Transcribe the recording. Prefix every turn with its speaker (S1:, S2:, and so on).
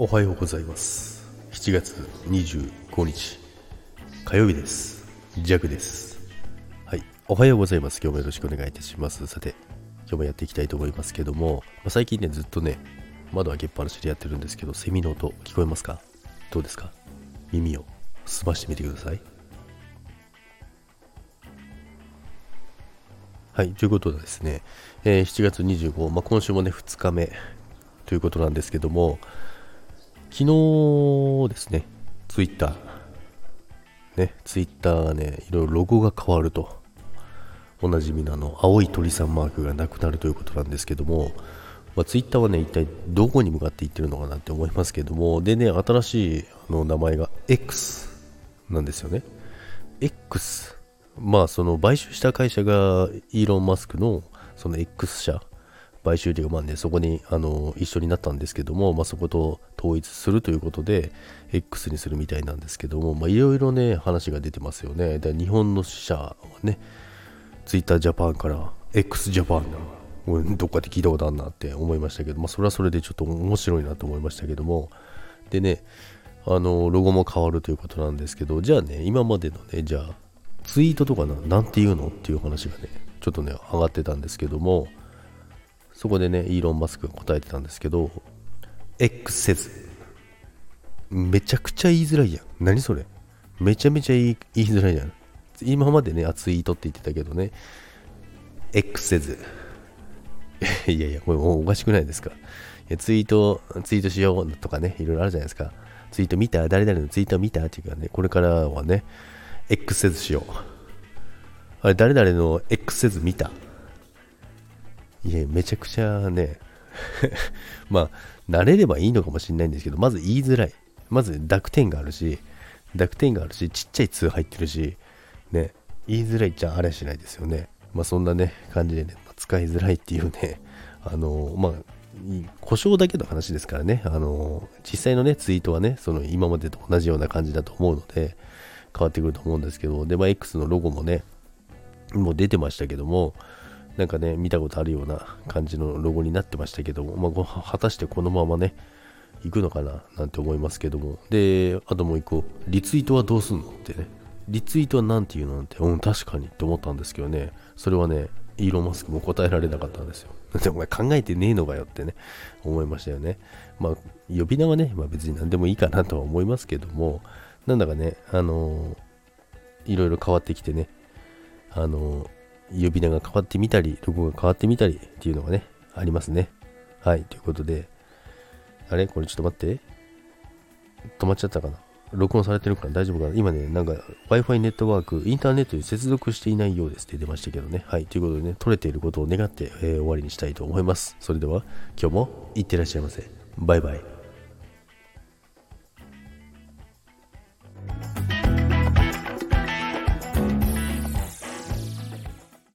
S1: おはようございます。7月25日火曜日です。ジャグです。はいおはようございます。今日もよろしくお願いいたします。さて今日もやっていきたいと思いますけども、まあ、最近ねずっとね窓開けっぱなしでやってるんですけどセミの音聞こえますか？どうですか？耳を澄ましてみてください。はい、ということでですね、えー、7月25、まあ、今週もね、2日目ということなんですけども、昨日ですね、ツイッター、ね、ツイッターがね、いろいろロゴが変わると、おなじみのあの、青い鳥さんマークがなくなるということなんですけども、まあ、ツイッターはね、一体どこに向かっていってるのかなって思いますけども、でね、新しいあの名前が X なんですよね。X。まあ、その買収した会社がイーロン・マスクのその X 社、買収というか、ね、そこにあの一緒になったんですけども、まあ、そこと統一するということで、X にするみたいなんですけども、いろいろね、話が出てますよね。で日本の支社はね、Twitter ジャパンから X ジャパンなどっかで聞いたことあるなって思いましたけど、まあ、それはそれでちょっと面白いなと思いましたけども、でね、あの、ロゴも変わるということなんですけど、じゃあね、今までのね、じゃあ、ツイートとかな、なんて言うのっていう話がね、ちょっとね、上がってたんですけども、そこでね、イーロン・マスクが答えてたんですけど、X せず。めちゃくちゃ言いづらいやん。何それめちゃめちゃ言い言いづらいやん。今までね、ツイートって言ってたけどね、X せず。いやいや、これもうおかしくないですか。いやツイート、ツイートしようとかね、いろいろあるじゃないですか。ツイート見た？誰々のツイート見た？っていうかね、これからはね、X せずしよう。あれ、誰々の X せず見た？いや、めちゃくちゃね、まあ、慣れればいいのかもしれないんですけど、まず言いづらい。まず濁点があるし、濁点があるし、ちっちゃい通入ってるし、ね、言いづらいっちゃあれしないですよね。まあそんなね、感じでね、使いづらいっていうね、あの、まあ、故障だけの話ですからね、あの、実際のね、ツイートはね、その今までと同じような感じだと思うので、変わってくると思うんですけど、で、まあ、X のロゴもね、もう出てましたけども、なんかね、見たことあるような感じのロゴになってましたけども、まあ、果たしてこのままね、行くのかななんて思いますけども。で、あともう一個、リツイートはどうすんのってね。リツイートは何て言うのなんて、うん、確かにって思ったんですけどね、それはね、イーロン・マスクも答えられなかったんですよ。でお前考えてねえのかよってね、思いましたよね。まあ、呼び名はね、まあ、別に何でもいいかなとは思いますけども、なんだかね、あのー、いろいろ変わってきてね、あのー、呼び名が変わってみたり、ロゴが変わってみたりっていうのがね、ありますね。はい、ということで、あれ？これちょっと待って。止まっちゃったかな？録音されてるから大丈夫かな？今ね、なんか Wi-Fi ネットワーク、インターネットに接続していないようですって出ましたけどね。はい。ということでね、取れていることを願って、えー、終わりにしたいと思います。それでは、今日もいってらっしゃいませ。バイバイ。